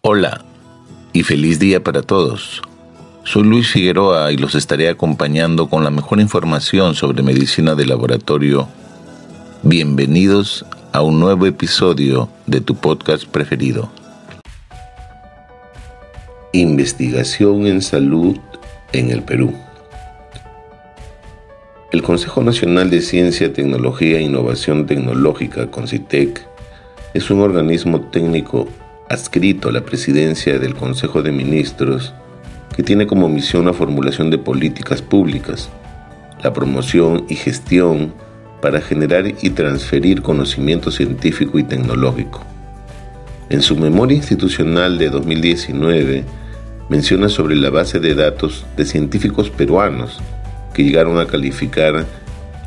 Hola y feliz día para todos. Soy Luis Figueroa y los estaré acompañando con la mejor información sobre medicina de laboratorio. Bienvenidos a un nuevo episodio de tu podcast preferido. Investigación en salud en el Perú. El Consejo Nacional de Ciencia, Tecnología e Innovación Tecnológica, CONCITEC, es un organismo técnico adscrito a la presidencia del Consejo de Ministros que tiene como misión la formulación de políticas públicas, la promoción y gestión para generar y transferir conocimiento científico y tecnológico. En su memoria institucional de 2019 menciona sobre la base de datos de científicos peruanos que llegaron a calificar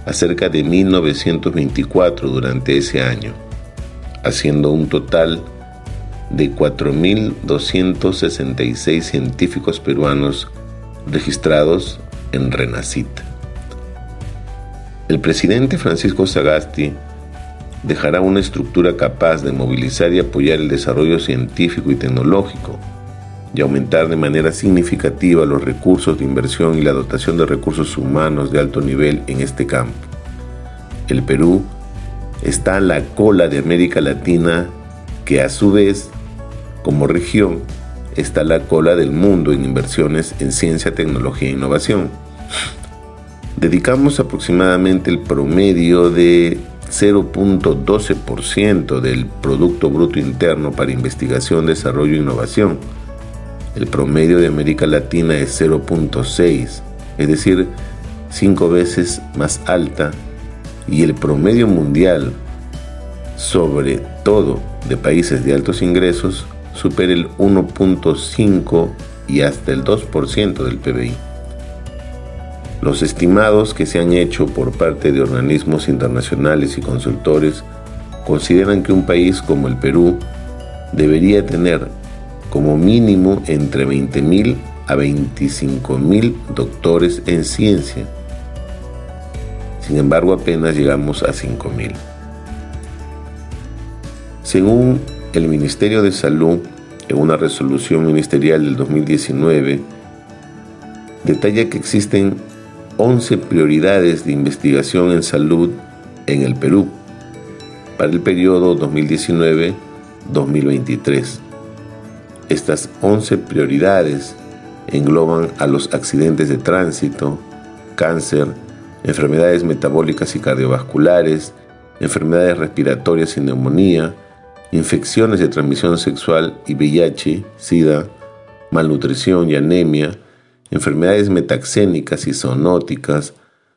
a cerca de 1924 durante ese año, haciendo un total de 4.266 científicos peruanos registrados en RENACIT. El presidente Francisco Sagasti dejará una estructura capaz de movilizar y apoyar el desarrollo científico y tecnológico y aumentar de manera significativa los recursos de inversión y la dotación de recursos humanos de alto nivel en este campo. El Perú está en la cola de América Latina que a su vez como región está la cola del mundo en inversiones en ciencia, tecnología e innovación. Dedicamos aproximadamente el promedio de 0.12% del Producto Bruto Interno para investigación, desarrollo e innovación. El promedio de América Latina es 0.6, es decir, cinco veces más alta, y el promedio mundial, sobre todo de países de altos ingresos, supera el 1.5 y hasta el 2% del PBI. Los estimados que se han hecho por parte de organismos internacionales y consultores consideran que un país como el Perú debería tener como mínimo entre 20.000 a 25.000 doctores en ciencia. Sin embargo, apenas llegamos a 5.000. Según el Ministerio de Salud, en una resolución ministerial del 2019, detalla que existen 11 prioridades de investigación en salud en el Perú para el periodo 2019-2023. Estas 11 prioridades engloban a los accidentes de tránsito, cáncer, enfermedades metabólicas y cardiovasculares, enfermedades respiratorias y neumonía, infecciones de transmisión sexual y VIH, SIDA, malnutrición y anemia, enfermedades metaxénicas y zoonóticas,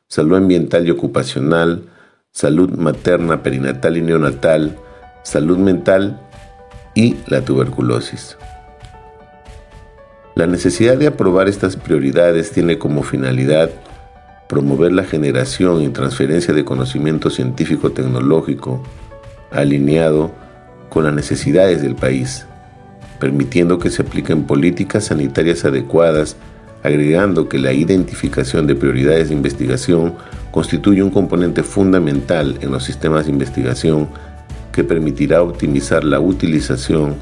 salud ambiental y ocupacional, salud materna, perinatal y neonatal, salud mental y la tuberculosis. La necesidad de aprobar estas prioridades tiene como finalidad promover la generación y transferencia de conocimiento científico-tecnológico alineado con las necesidades del país, permitiendo que se apliquen políticas sanitarias adecuadas, agregando que la identificación de prioridades de investigación constituye un componente fundamental en los sistemas de investigación que permitirá optimizar la utilización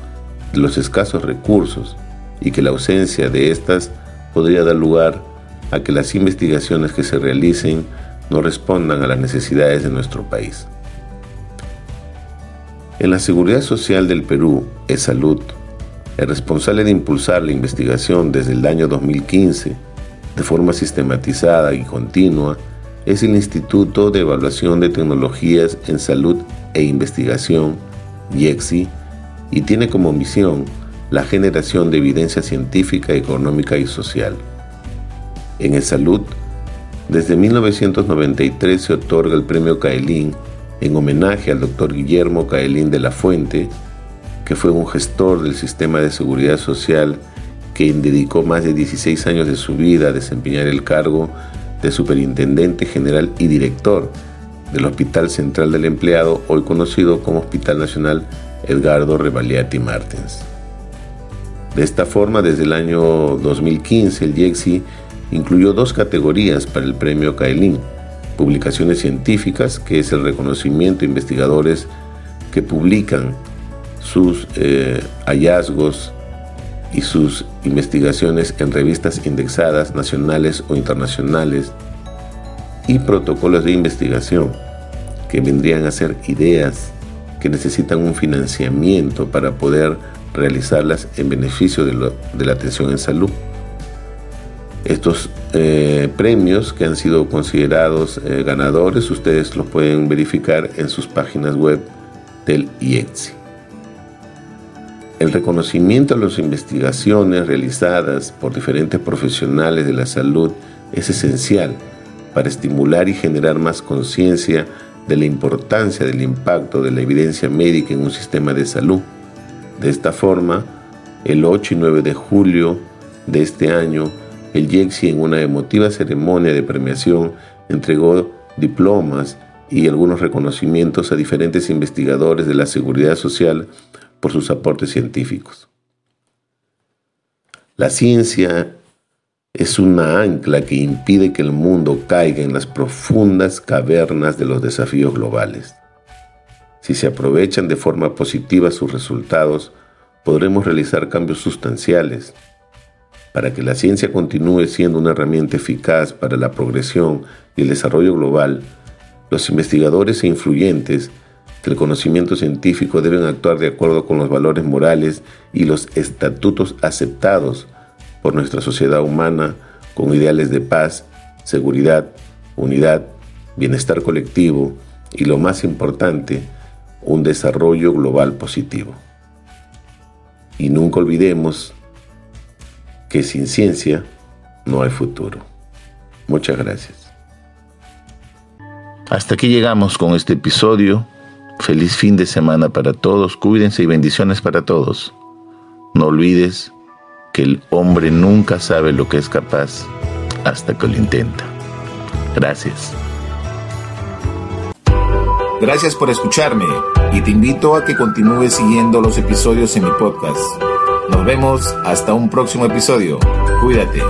de los escasos recursos y que la ausencia de estas podría dar lugar a que las investigaciones que se realicen no respondan a las necesidades de nuestro país. En la Seguridad Social del Perú, salud el responsable de impulsar la investigación desde el año 2015 de forma sistematizada y continua es el Instituto de Evaluación de Tecnologías en Salud e Investigación, IEXI, y tiene como misión la generación de evidencia científica, económica y social. En el salud, desde 1993 se otorga el premio Caelín en homenaje al doctor Guillermo Caelín de la Fuente, que fue un gestor del sistema de seguridad social, quien dedicó más de 16 años de su vida a desempeñar el cargo de superintendente general y director del Hospital Central del Empleado, hoy conocido como Hospital Nacional Edgardo Revaliati Martens. De esta forma, desde el año 2015, el IEXI incluyó dos categorías para el premio Cailín, publicaciones científicas, que es el reconocimiento a investigadores que publican sus eh, hallazgos y sus investigaciones en revistas indexadas nacionales o internacionales y protocolos de investigación que vendrían a ser ideas que necesitan un financiamiento para poder realizarlas en beneficio de, la atención en salud. Estos eh, premios que han sido considerados eh, ganadores, ustedes los pueden verificar en sus páginas web del IETSI. El reconocimiento a las investigaciones realizadas por diferentes profesionales de la salud es esencial para estimular y generar más conciencia de la importancia del impacto de la evidencia médica en un sistema de salud. De esta forma, el 8 y 9 de julio de este año, el IEXI en una emotiva ceremonia de premiación entregó diplomas y algunos reconocimientos a diferentes investigadores de la seguridad social por sus aportes científicos. La ciencia es una ancla que impide que el mundo caiga en las profundas cavernas de los desafíos globales. Si se aprovechan de forma positiva sus resultados, podremos realizar cambios sustanciales. Para que la ciencia continúe siendo una herramienta eficaz para la progresión y el desarrollo global, los investigadores e influyentes el conocimiento científico deben actuar de acuerdo con los valores morales y los estatutos aceptados por nuestra sociedad humana con ideales de paz, seguridad, unidad, bienestar colectivo y lo más importante, un desarrollo global positivo. Y nunca olvidemos que sin ciencia no hay futuro. Muchas gracias. Hasta aquí llegamos con este episodio Feliz fin de semana para todos, cuídense y bendiciones para todos. No olvides que el hombre nunca sabe lo que es capaz hasta que lo intenta. Gracias. Gracias por escucharme y te invito a que continúes siguiendo los episodios en mi podcast. Nos vemos hasta un próximo episodio. Cuídate.